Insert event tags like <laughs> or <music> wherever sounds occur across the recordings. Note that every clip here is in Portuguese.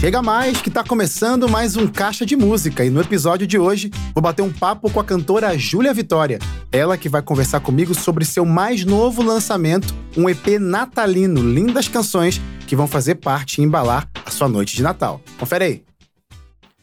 Chega mais que tá começando mais um Caixa de Música e no episódio de hoje vou bater um papo com a cantora Júlia Vitória. Ela que vai conversar comigo sobre seu mais novo lançamento, um EP natalino, lindas canções que vão fazer parte e embalar a sua noite de Natal. Confere aí.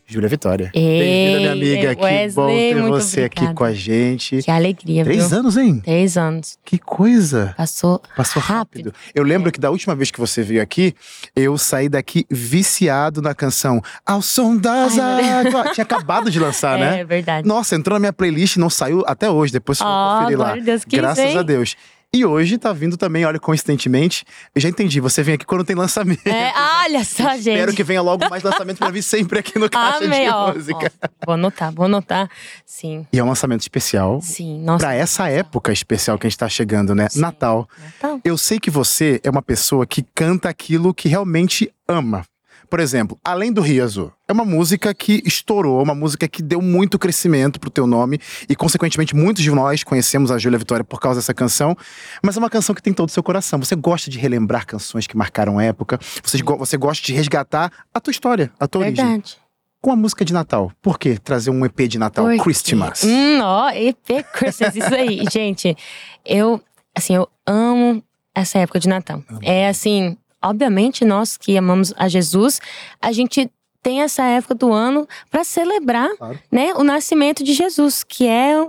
Júlia Vitória. Bem-vinda, minha amiga. Wesley, que bom ter muito você obrigada. aqui com a gente. Que alegria, Três viu? anos, hein? Três anos. Que coisa! Passou, Passou rápido. Eu lembro que da última vez que você veio aqui, eu saí daqui viciado na canção Ao Som das Águas. Tinha acabado de lançar, <laughs> é né? verdade. Nossa, entrou na minha playlist e não saiu até hoje. Depois você vai Ó, conferir lá. Deus, Graças a Deus. E hoje tá vindo também, olha, coincidentemente, eu já entendi, você vem aqui quando tem lançamento. É, olha só, gente. Espero que venha logo mais lançamento pra vir sempre aqui no Caixa Amei, de ó, Música. ó. Vou anotar, vou anotar. Sim, E é um lançamento especial. sim. Nossa. Pra essa época especial que a gente tá chegando, né? Sim. Natal. Natal. Eu sei que você é uma pessoa que canta aquilo que realmente ama. Por exemplo, Além do Rio Azul. É uma música que estourou, uma música que deu muito crescimento pro teu nome e, consequentemente, muitos de nós conhecemos a Júlia Vitória por causa dessa canção. Mas é uma canção que tem todo o seu coração. Você gosta de relembrar canções que marcaram a época. Você, go- você gosta de resgatar a tua história, a tua origem. Verdade. Com a música de Natal. Por que trazer um EP de Natal? Por quê? Christmas. Hum, ó, EP Christmas, isso aí. <laughs> Gente, eu, assim, eu amo essa época de Natal. É assim, obviamente nós que amamos a Jesus, a gente tem essa época do ano para celebrar, Claro. né, o nascimento de Jesus, que é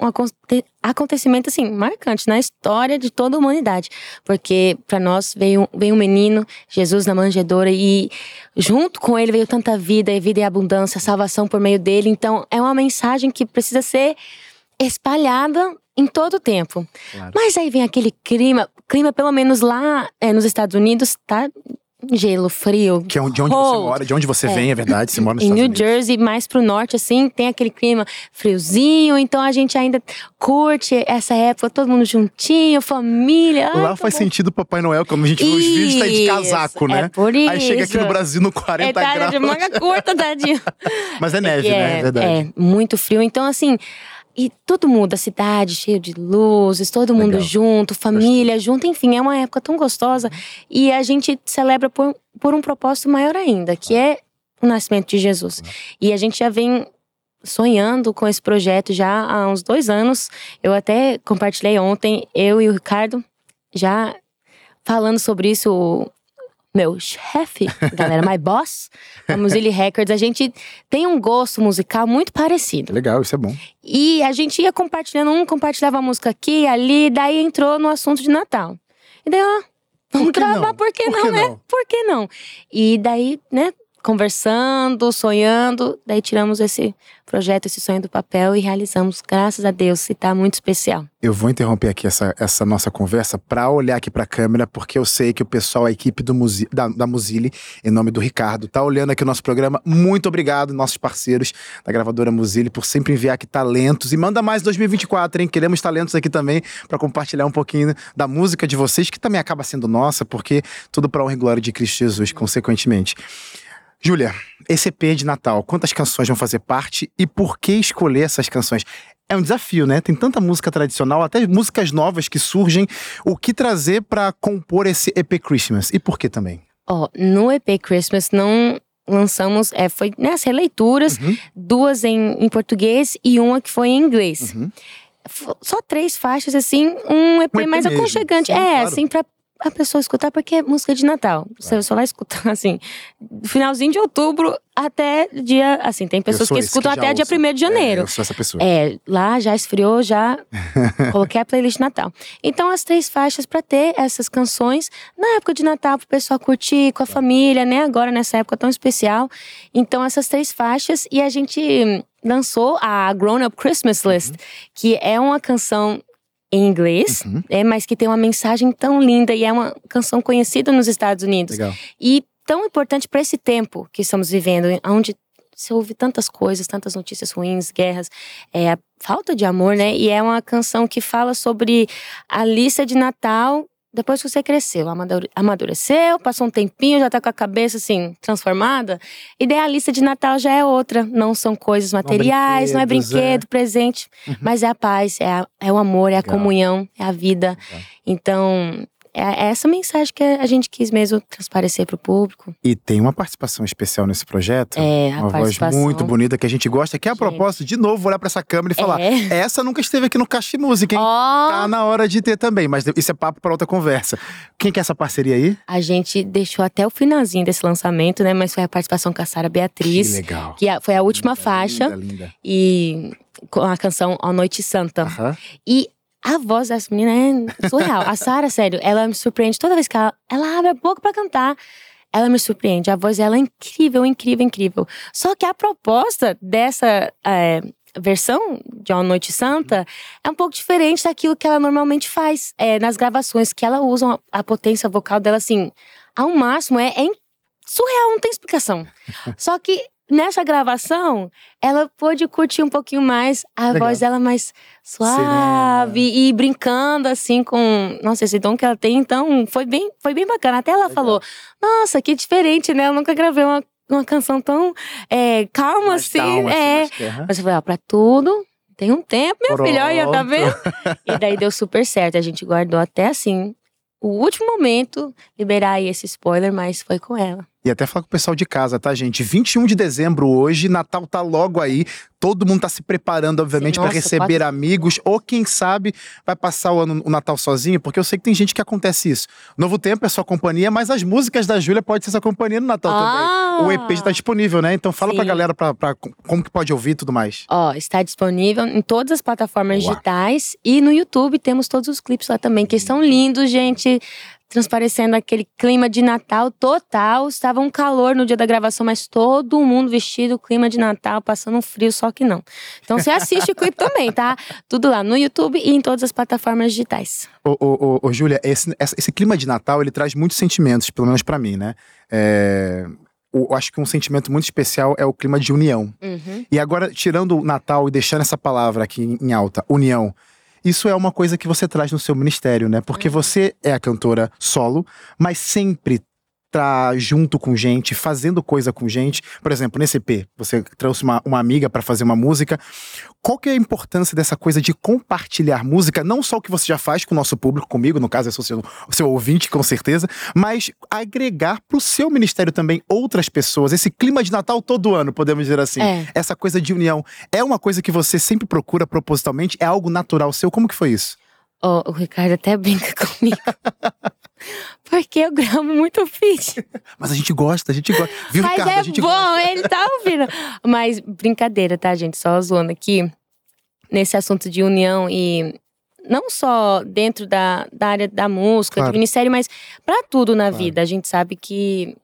um aconte- acontecimento assim marcante na história de toda a humanidade, porque para nós veio veio um menino, Jesus na manjedoura e junto com ele veio tanta vida, e vida e abundância, salvação por meio dele. Então é uma mensagem que precisa ser espalhada em todo o tempo. Claro. Mas aí vem aquele clima, clima pelo menos lá é, nos Estados Unidos tá gelo, frio. Que é de onde você cold. mora, de onde você É. vem, é verdade. Você <laughs> mora nos Em Estados New Unidos. Jersey, mais pro norte, assim, tem aquele clima friozinho, então a gente ainda curte essa época, todo mundo juntinho, família. Lá faz bom. sentido Papai Noel, como a gente vê os vídeos, tá de Isso, casaco, né? É por isso. Aí chega aqui no Brasil no 40 é, tá graus. de manga curta, tadinho. <laughs> Mas é neve, E né? É verdade. É, muito frio. Então, assim, e tudo muda, a cidade cheia de luzes, todo mundo Legal. junto, família junto, enfim, é uma época tão gostosa. E a gente celebra por, por um propósito maior ainda, que é o nascimento de Jesus. E a gente já vem sonhando com esse projeto já há uns dois anos. Eu até compartilhei ontem, eu e o Ricardo, já falando sobre isso. Meu chefe, galera, my boss, <laughs> a Muzili Records, a gente tem um gosto musical muito parecido. Legal, isso é bom. E a gente ia compartilhando, um compartilhava a música aqui, ali, daí entrou no assunto de Natal. E daí, ó, vamos Por que gravar, não? por que Por não, né? não? Por que não? E daí, né, conversando, sonhando, daí tiramos esse projeto, esse sonho do papel e realizamos, graças a Deus, e tá muito especial. Eu vou interromper aqui essa, essa nossa conversa pra olhar aqui pra câmera, porque eu sei que o pessoal, a equipe do Muzi, da, da Muzili, em nome do Ricardo, tá olhando aqui o nosso programa. Muito obrigado, nossos parceiros da gravadora Muzili, por sempre enviar aqui talentos. E manda mais 2024, hein? Queremos talentos aqui também pra compartilhar um pouquinho da música de vocês, que também acaba sendo nossa, porque tudo pra honra e glória de Cristo Jesus, consequentemente. Júlia, esse EP de Natal, quantas canções vão fazer parte e por que escolher essas canções? É um desafio, né? Tem tanta música tradicional, até músicas novas que surgem. O que trazer pra compor esse EP Christmas? E por que também? Ó, no EP Christmas não lançamos, é, foi né, as releituras, Uhum. duas em, em português e uma que foi em inglês. Uhum. Só três faixas, assim, um EP, Um EP mais mesmo. aconchegante. Sim, é, claro. assim, pra a pessoa escutar, porque é música de Natal. Você só vai escutar, <laughs> assim, finalzinho de outubro até dia. Assim, tem pessoas que escutam já até dia ouço. 1 de É, janeiro. eu sou essa pessoa. É, lá já esfriou, já <laughs> coloquei a playlist de Natal. Então, as três faixas pra ter essas canções na época de Natal, pro pessoal curtir com a família, né? Agora, nessa época tão especial. Então, essas três faixas. E a gente lançou a Grown Up Christmas List, que é uma canção em inglês, Uhum. é, mas que tem uma mensagem tão linda e é uma canção conhecida nos Estados Unidos Legal. e tão importante para esse tempo que estamos vivendo, onde se ouve tantas coisas, tantas notícias ruins, guerras, é a falta de amor, né? E é uma canção que fala sobre a lista de Natal depois que você cresceu, amadure- amadureceu, passou um tempinho, já tá com a cabeça assim transformada, e daí a lista de Natal já é outra. Não são coisas materiais, não é brinquedos, brinquedo, presente, mas é a paz, é, a- é o amor, é a Legal. comunhão, é a vida. Legal. Então, é essa mensagem que a gente quis mesmo transparecer para o público. E tem uma participação especial nesse projeto. É, a uma voz muito bonita que a gente gosta, que é a propósito, de novo, olhar para essa câmera e falar: É. essa nunca esteve aqui no Caixa de Música, hein? Ó, Tá na hora de ter também, mas isso é papo para outra conversa. Quem que é essa parceria aí? a gente deixou até o finalzinho desse lançamento, né? Mas foi a participação com a Sara Que Beatriz, legal. que a- foi a última Linda, faixa. Linda, linda. E com a canção A Noite Santa. E a voz dessa menina é surreal. A Sara, sério, ela me surpreende toda vez que ela, ela abre a boca pra cantar. Ela me surpreende. A voz dela é incrível, incrível, incrível. Só que a proposta dessa é, versão de Uma Noite Santa é um pouco diferente daquilo que ela normalmente faz é, nas gravações, que ela usa a, potência vocal dela assim, ao máximo. É, é surreal, não tem explicação. Só que nessa gravação, ela pôde curtir um pouquinho mais a Legal. voz dela mais suave e brincando assim com, nossa, esse dom que ela tem, então foi bem, foi bem bacana. Até ela Legal. falou: "Nossa, que diferente, né? Eu nunca gravei uma, uma canção tão é, calma Mais assim". calma, é. aham. Mas eu falei, ó, pra tudo tem um tempo, minha filha, olha, tá vendo? e daí deu super certo. A gente guardou até assim o último momento liberar aí esse spoiler, mas foi com ela. E até falar com o pessoal de casa, tá, gente? 21 de dezembro hoje, Natal tá logo aí. Todo mundo tá se preparando, obviamente, para receber pode- amigos. Ou quem sabe vai passar o, ano, o Natal sozinho, porque eu sei que tem gente que acontece isso. Novo Tempo é sua companhia, mas as músicas da Júlia podem ser sua companhia no Natal Ah! também. O EP já tá disponível, né? Então fala pra Sim. galera pra, pra como que pode ouvir e tudo mais. Ó, está disponível em todas as plataformas digitais e no YouTube temos todos os clipes lá também, que estão lindos, gente. Transparecendo aquele clima de Natal total. Estava um calor no dia da gravação, mas todo mundo vestido, clima de Natal, passando um frio, só que não. Então você assiste o clipe também, tá? Tudo lá no YouTube e em todas as plataformas digitais. Ô, ô, ô, ô, Júlia, esse, esse clima de Natal, ele traz muitos sentimentos, pelo menos pra mim, né? É, eu acho que um sentimento muito especial é o clima de união. Uhum. E agora, tirando o Natal e deixando essa palavra aqui em alta, união, isso é uma coisa que você traz no seu ministério, né? Porque você é a cantora solo, mas sempre tá junto com gente, fazendo coisa com gente. Por exemplo, nesse EP, você trouxe uma, uma amiga pra fazer uma música. Qual que é a importância dessa coisa de compartilhar música? Não só o que você já faz com o nosso público, comigo, no caso, eu sou seu, seu ouvinte, com certeza, mas agregar pro seu ministério também outras pessoas. Esse clima de Natal todo ano, podemos dizer assim É. essa coisa de união é uma coisa que você sempre procura propositalmente? É algo natural seu? Como que foi isso? Ó, o Ricardo até brinca <laughs> comigo. Porque eu gravo muito feat. Mas a gente gosta, a gente gosta. Viu, Mas Ricardo? é a gente bom, gosta. ele tá ouvindo. Mas brincadeira, tá, gente? Só zoando aqui. Nesse assunto de união e não só dentro da, da área da música, Claro. do ministério, mas pra tudo na Claro. vida. A gente sabe que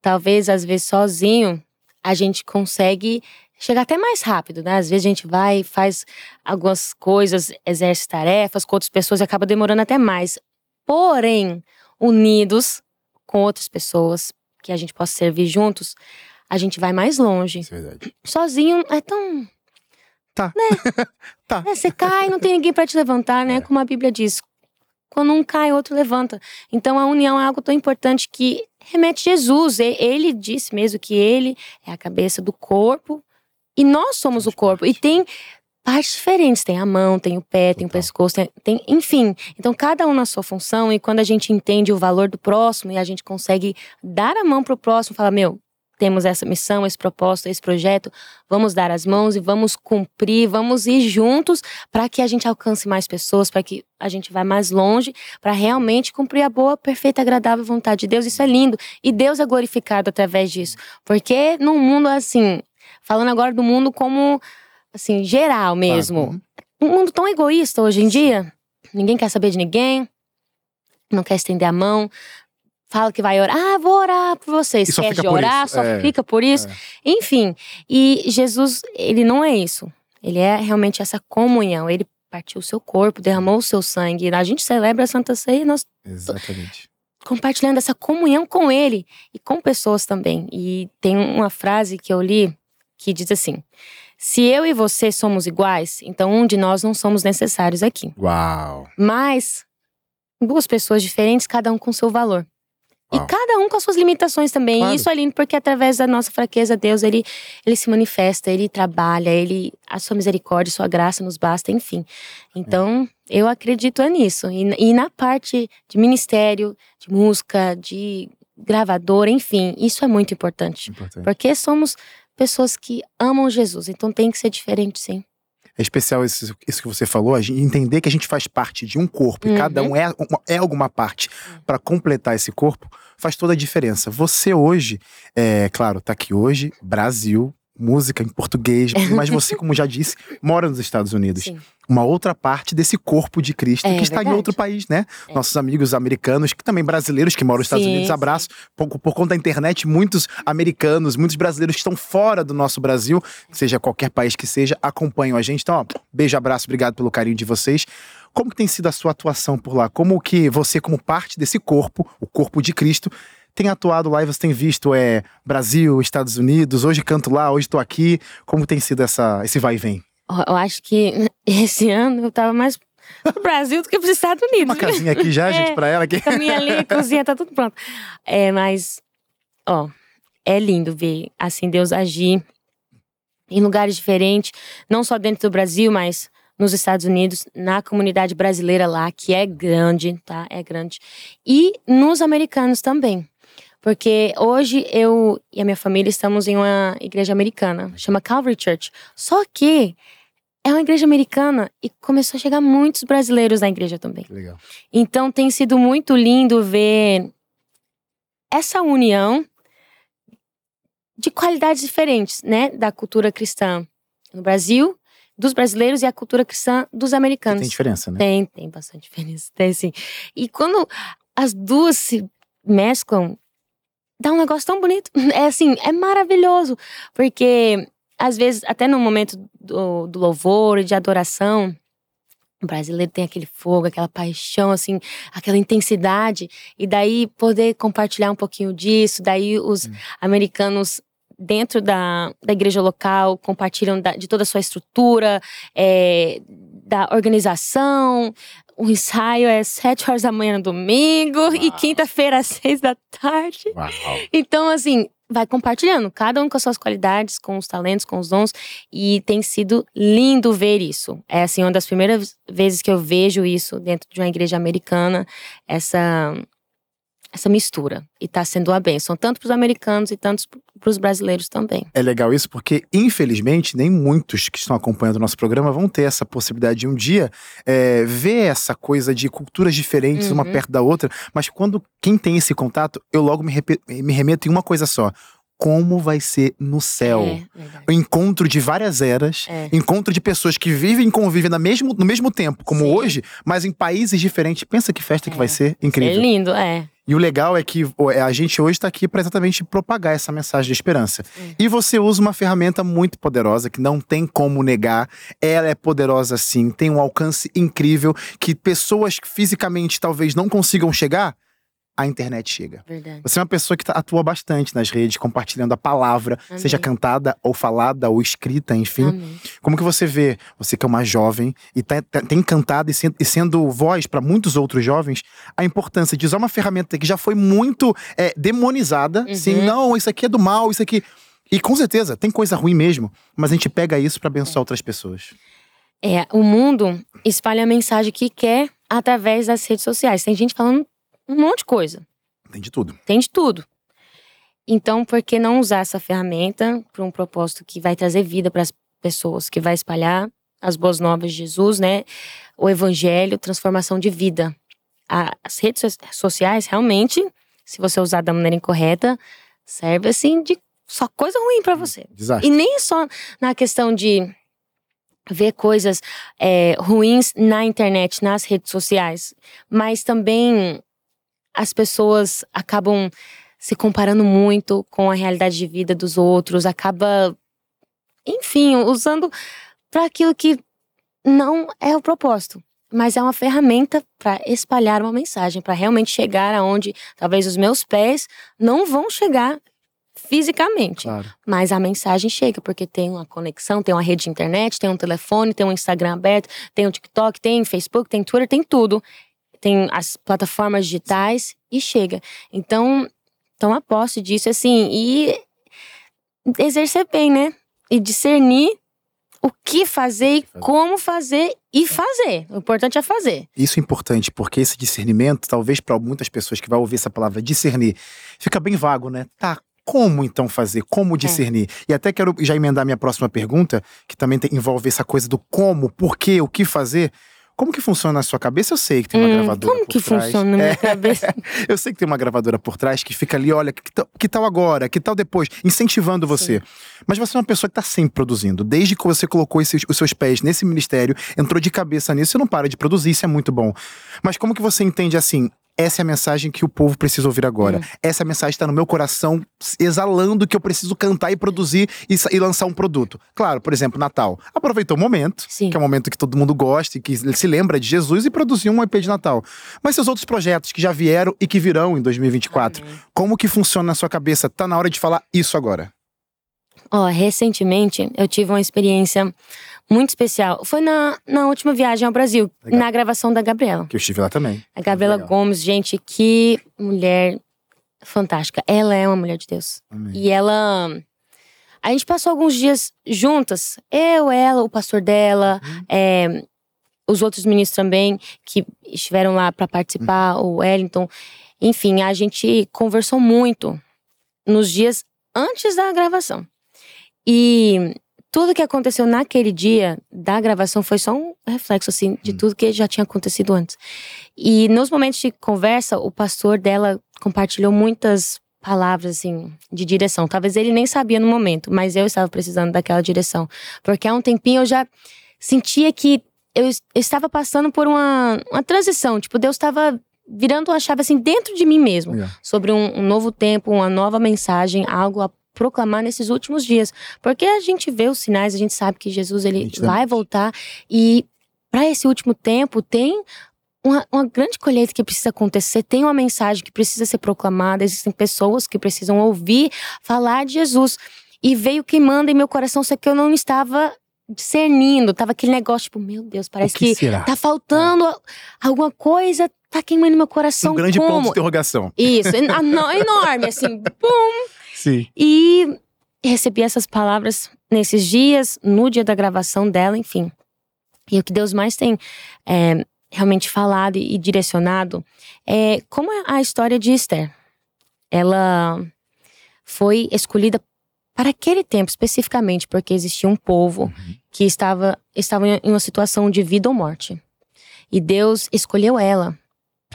talvez, às vezes, sozinho, a gente consegue chegar até mais rápido, né? Às vezes a gente vai, faz algumas coisas, exerce tarefas com outras pessoas e acaba demorando até mais. Porém, unidos com outras pessoas que a gente possa servir juntos, a gente vai mais longe. Isso é verdade. Sozinho é tão. Tá. Né? <laughs> Tá. É, você cai, não tem ninguém pra te levantar, né? É. Como a Bíblia diz. Quando um cai, outro levanta. Então a união é algo tão importante que remete a Jesus. E- Ele disse mesmo que ele é a cabeça do corpo e nós somos o corpo. E tem partes diferentes. Tem a mão, tem o pé, tem o pescoço, tem, tem- enfim. Então cada um na sua função e quando a gente entende o valor do próximo e a gente consegue dar a mão pro próximo, falar, meu, temos essa missão, esse propósito, esse projeto, vamos dar as mãos e vamos cumprir, vamos ir juntos para que a gente alcance mais pessoas, para que a gente vá mais longe, para realmente cumprir a boa, perfeita, agradável vontade de Deus. Isso é lindo e Deus é glorificado através disso, porque num mundo assim, falando agora do mundo como assim geral mesmo, Claro. um mundo tão egoísta hoje em dia, ninguém quer saber de ninguém, não quer estender a mão. Fala que vai orar, ah, vou orar por você. Só Esquece fica de orar, só É. fica por isso. É. Enfim, e Jesus, ele não é isso. Ele é realmente essa comunhão. Ele partiu o seu corpo, derramou o seu sangue. A gente celebra a Santa Ceia e nós Exatamente. compartilhando essa comunhão com ele e com pessoas também. E tem uma frase que eu li que diz assim: Se eu e você somos iguais, então um de nós não somos necessários aqui. Uau. Mas duas pessoas diferentes, cada um com seu valor. E cada um com as suas limitações também. Claro. E isso é lindo porque através da nossa fraqueza, Deus, ele, ele se manifesta, ele trabalha, ele a sua misericórdia, sua graça nos basta, enfim. Então, eu acredito é nisso. E, e na parte de ministério, de música, de gravador, enfim, isso é muito importante. Importante. Porque somos pessoas que amam Jesus, então tem que ser diferente, sim. É especial isso, isso que você falou, entender que a gente faz parte de um corpo e Uhum. cada um é, é alguma parte para completar esse corpo, faz toda a diferença. Você hoje, é claro, tá aqui hoje, Brasil, música em português, <laughs> mas você, como já disse, mora nos Estados Unidos. Sim. Uma outra parte desse corpo de Cristo É que está em verdade. outro país, né? É. Nossos amigos americanos, que também brasileiros que moram nos Estados Sim, Unidos, abraço. Por, por conta da internet, muitos americanos, muitos brasileiros que estão fora do nosso Brasil, seja qualquer país que seja, acompanham a gente. Então, ó, beijo, abraço, obrigado pelo carinho de vocês. Como que tem sido a sua atuação por lá? Como que você, como parte desse corpo, o corpo de Cristo, tem atuado lá e você tem visto é, Brasil, Estados Unidos, hoje canto lá, hoje tô aqui. Como tem sido essa, esse vai e vem? Eu acho que <laughs> esse ano eu tava mais pro Brasil do que pros Estados Unidos. Uma casinha aqui já, gente, <laughs> É. pra ela aqui. caminha ali, a cozinha, tá tudo pronto. É, mas, ó, é lindo ver, assim, Deus agir em lugares diferentes, não só dentro do Brasil, mas nos Estados Unidos, na comunidade brasileira lá, que é grande, tá? É grande. E nos americanos também. Porque hoje eu e a minha família estamos em uma igreja americana, chama Calvary Church. Só que é uma igreja americana e começou a chegar muitos brasileiros na igreja também. Legal. Então tem sido muito lindo ver essa união de qualidades diferentes, né, da cultura cristã no Brasil, dos brasileiros e a cultura cristã dos americanos. tem diferença, né? Tem, tem bastante <laughs> diferença, tem sim. E quando as duas se mesclam, dá um negócio tão bonito. <laughs> É assim, é maravilhoso. Porque, às vezes, até no momento do, do louvor e de adoração, o brasileiro tem aquele fogo, aquela paixão, assim, aquela intensidade. E daí poder compartilhar um pouquinho disso. Daí os americanos dentro da, da igreja local compartilham da- de toda a sua estrutura, é, da organização. O ensaio é sete horas da manhã no domingo e Uau. quinta-feira <laughs> às seis da tarde. Uau. Então, assim, vai compartilhando, cada um com as suas qualidades, com os talentos, com os dons, e tem sido lindo ver isso. É assim, uma das primeiras vezes que eu vejo isso dentro de uma igreja americana, essa essa mistura. E tá sendo uma bênção, tanto para os americanos e tanto para os brasileiros também. É legal isso porque, infelizmente, nem muitos que estão acompanhando o nosso programa vão ter essa possibilidade de um dia é, ver essa coisa de culturas diferentes, uma Uhum. perto da outra. Mas quando quem tem esse contato, eu logo me, me remeto em uma coisa só. Como vai ser no céu? É, encontro de várias eras, É. encontro de pessoas que vivem e convivem na mesmo, no mesmo tempo, como Sim. hoje, mas em países diferentes. Pensa que festa que É. vai ser É incrível. lindo, é. E o legal é que é, a gente hoje está aqui para exatamente propagar essa mensagem de esperança. Hum. E você usa uma ferramenta muito poderosa que não tem como negar. Ela é poderosa sim, tem um alcance incrível que pessoas que fisicamente talvez não consigam chegar, a internet chega. Verdade. Você é uma pessoa que tá- atua bastante nas redes, compartilhando a palavra, Amém. seja cantada ou falada ou escrita, enfim. Amém. Como que você vê, você que é uma jovem e tá, tá- tem cantado e sendo, e sendo voz para muitos outros jovens, a importância de usar uma ferramenta que já foi muito é, demonizada, Uhum. assim, não, isso aqui é do mal, isso aqui. E com certeza, tem coisa ruim mesmo, mas a gente pega isso para abençoar outras pessoas. É, o mundo espalha a mensagem que quer através das redes sociais. Tem gente falando um monte de coisa. Tem de tudo. Tem de tudo. Então, por que não usar essa ferramenta para um propósito que vai trazer vida para as pessoas, que vai espalhar as boas novas de Jesus, né? O evangelho, transformação de vida. As redes so- sociais, realmente, se você usar da maneira incorreta, serve assim de só coisa ruim para você. Desastre. E nem só na questão de ver coisas é, ruins na internet, nas redes sociais, mas também as pessoas acabam se comparando muito com a realidade de vida dos outros, acaba, enfim, usando para aquilo que não é o propósito. Mas é uma ferramenta para espalhar uma mensagem, para realmente chegar aonde talvez os meus pés não vão chegar fisicamente. Claro. Mas a mensagem chega, porque tem uma conexão, tem uma rede de internet, tem um telefone, tem um Instagram aberto, tem o TikTok, tem Facebook, tem Twitter, tem tudo. Tem as plataformas digitais e chega. Então, toma posse disso, assim, e exercer bem, né? E discernir o que fazer e como fazer e fazer. O importante é fazer. Isso é importante, porque esse discernimento, talvez para muitas pessoas que vão ouvir essa palavra discernir, fica bem vago, né? Tá, como então fazer? Como é. discernir? É. E até quero já emendar minha próxima pergunta, que também tem, envolve essa coisa do como, por quê, o que fazer. Como que funciona na sua cabeça? Eu sei que tem uma hum, gravadora como por que trás. funciona na minha é. cabeça? <laughs> eu sei que tem uma gravadora por trás que fica ali, olha, que, que tal agora? Que tal depois? Incentivando você. Sim. Mas você é uma pessoa que está sempre produzindo. Desde que você colocou esses, os seus pés nesse ministério, entrou de cabeça nisso, você não para de produzir, isso é muito bom. Mas como que você entende assim? Essa é a mensagem que o povo precisa ouvir agora. Hum. Essa mensagem está no meu coração, exalando que eu preciso cantar e produzir e, e, lançar um produto. Claro, por exemplo, Natal. Aproveitou o momento, Sim. que é um momento que todo mundo gosta e que se lembra de Jesus e produziu um EP de Natal. Mas seus outros projetos que já vieram e que virão em 2024, Amém. como que funciona na sua cabeça? Tá na hora de falar isso agora. Ó, oh, recentemente eu tive uma experiência muito especial. Foi na, na última viagem ao Brasil, Legal. na gravação da Gabriela. Que eu estive lá também. A Gabriela Gomes, gente, que mulher fantástica. Ela é uma mulher de Deus. Amém. E ela. A gente passou alguns dias juntas. Eu, ela, o pastor dela, uhum. é, os outros ministros também, que estiveram lá para participar, uhum. o Wellington. Enfim, a gente conversou muito nos dias antes da gravação. E tudo que aconteceu naquele dia da gravação foi só um reflexo, assim, de hum. tudo que já tinha acontecido antes. E nos momentos de conversa, o pastor dela compartilhou muitas palavras, assim, de direção. Talvez ele nem sabia no momento, mas eu estava precisando daquela direção. Porque há um tempinho eu já sentia que eu, estava passando por uma, uma transição. Tipo, Deus estava virando uma chave, assim, dentro de mim mesmo. Yeah. Sobre um, um novo tempo, uma nova mensagem, algo a proclamar nesses últimos dias. Porque a gente vê os sinais, a gente sabe que Jesus ele vai voltar e para esse último tempo tem uma, uma, grande colheita que precisa acontecer, tem uma mensagem que precisa ser proclamada, existem pessoas que precisam ouvir falar de Jesus. E veio queimando em meu coração, só que eu não estava discernindo, tava aquele negócio, tipo, meu Deus, parece que, que tá faltando é. alguma coisa, tá queimando meu coração. Um grande como? ponto de interrogação. Isso, enorme, assim, <laughs> pum. Sim. E recebi essas palavras nesses dias, no dia da gravação dela, enfim. E o que Deus mais tem é, realmente falado e direcionado é como é a história de Esther. Ela foi escolhida para aquele tempo especificamente, porque existia um povo uhum. que estava, estava em uma situação de vida ou morte. E Deus escolheu ela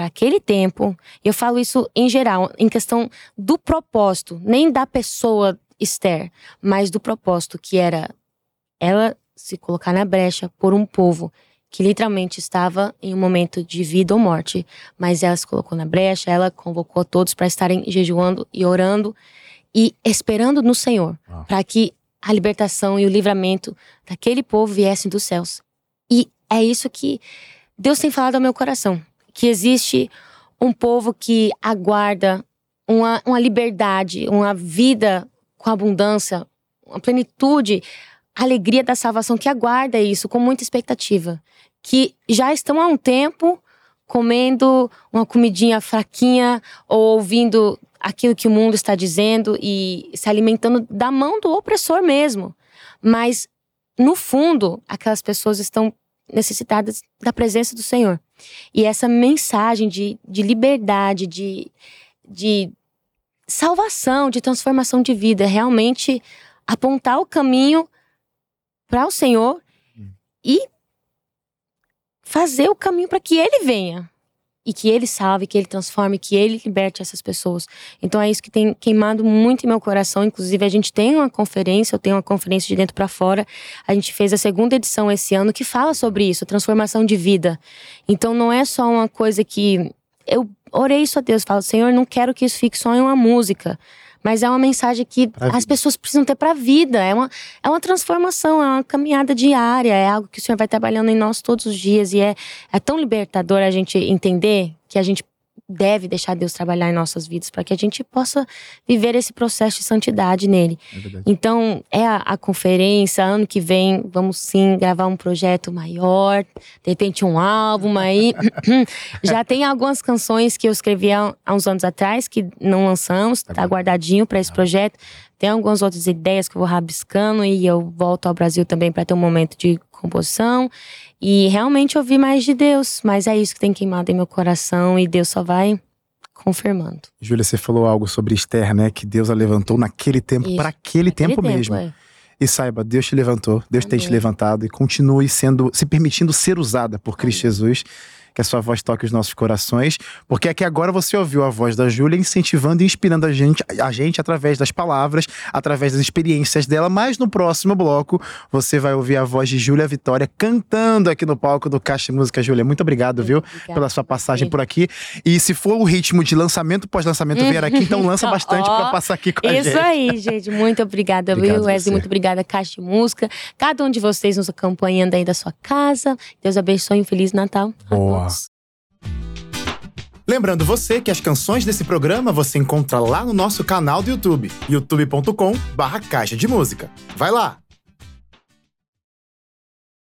para aquele tempo. Eu falo isso em geral, em questão do propósito, nem da pessoa Esther, mas do propósito que era ela se colocar na brecha por um povo que literalmente estava em um momento de vida ou morte, mas ela se colocou na brecha, ela convocou todos para estarem jejuando e orando e esperando no Senhor, ah. para que a libertação e o livramento daquele povo viessem dos céus. E é isso que Deus tem falado ao meu coração que existe um povo que aguarda uma, uma liberdade, uma vida com abundância, uma plenitude, alegria da salvação, que aguarda isso com muita expectativa. Que já estão há um tempo comendo uma comidinha fraquinha ou ouvindo aquilo que o mundo está dizendo e se alimentando da mão do opressor mesmo. Mas, no fundo, aquelas pessoas estão necessitadas da presença do Senhor. E essa mensagem de, de liberdade, de, de salvação, de transformação de vida, realmente apontar o caminho para o Senhor e fazer o caminho para que Ele venha e que ele salve, que ele transforme, que ele liberte essas pessoas. Então é isso que tem queimado muito em meu coração. Inclusive, a gente tem uma conferência, eu tenho uma conferência de dentro para fora. A gente fez a segunda edição esse ano que fala sobre isso, transformação de vida. Então não é só uma coisa que eu orei isso a Deus, falo, Senhor, não quero que isso fique só em uma música. Mas é uma mensagem que pra as pessoas precisam ter para a vida. É uma, é uma transformação, é uma caminhada diária, é algo que o Senhor vai trabalhando em nós todos os dias. E é, é tão libertador a gente entender que a gente deve deixar Deus trabalhar em nossas vidas para que a gente possa viver esse processo de santidade nele. É então, é a, a, conferência, ano que vem, vamos sim gravar um projeto maior, de repente um álbum aí. <laughs> Já tem algumas canções que eu escrevi há, há uns anos atrás que não lançamos, tá, tá guardadinho para esse projeto. Tem algumas outras ideias que eu vou rabiscando e eu volto ao Brasil também para ter um momento de composição e realmente ouvir mais de Deus. Mas é isso que tem queimado em meu coração e Deus só vai confirmando. Júlia, você falou algo sobre Esther, né? Que Deus a levantou naquele tempo, para aquele tempo, tempo, mesmo. É. E saiba, Deus te levantou, Deus Amém. tem te levantado e continue sendo, se permitindo ser usada por Cristo Amém. Jesus que a sua voz toque os nossos corações, porque aqui agora você ouviu a voz da Júlia incentivando e inspirando a gente, a gente através das palavras, através das experiências dela, mas no próximo bloco você vai ouvir a voz de Júlia Vitória cantando aqui no palco do Caixa Música. Júlia, muito obrigado, viu, pela sua passagem por aqui. E se for o ritmo de lançamento pós-lançamento vier aqui, então lança <laughs> bastante para passar aqui com a gente. Isso aí, gente. Muito obrigada, viu, Wesley? Muito obrigada, Caixa Música. Cada um de vocês nos acompanhando aí da sua casa. Deus abençoe e um Feliz Natal. Boa. Lembrando você que as canções desse programa você encontra lá no nosso canal do YouTube, youtube.com/barra Caixa de Música. Vai lá!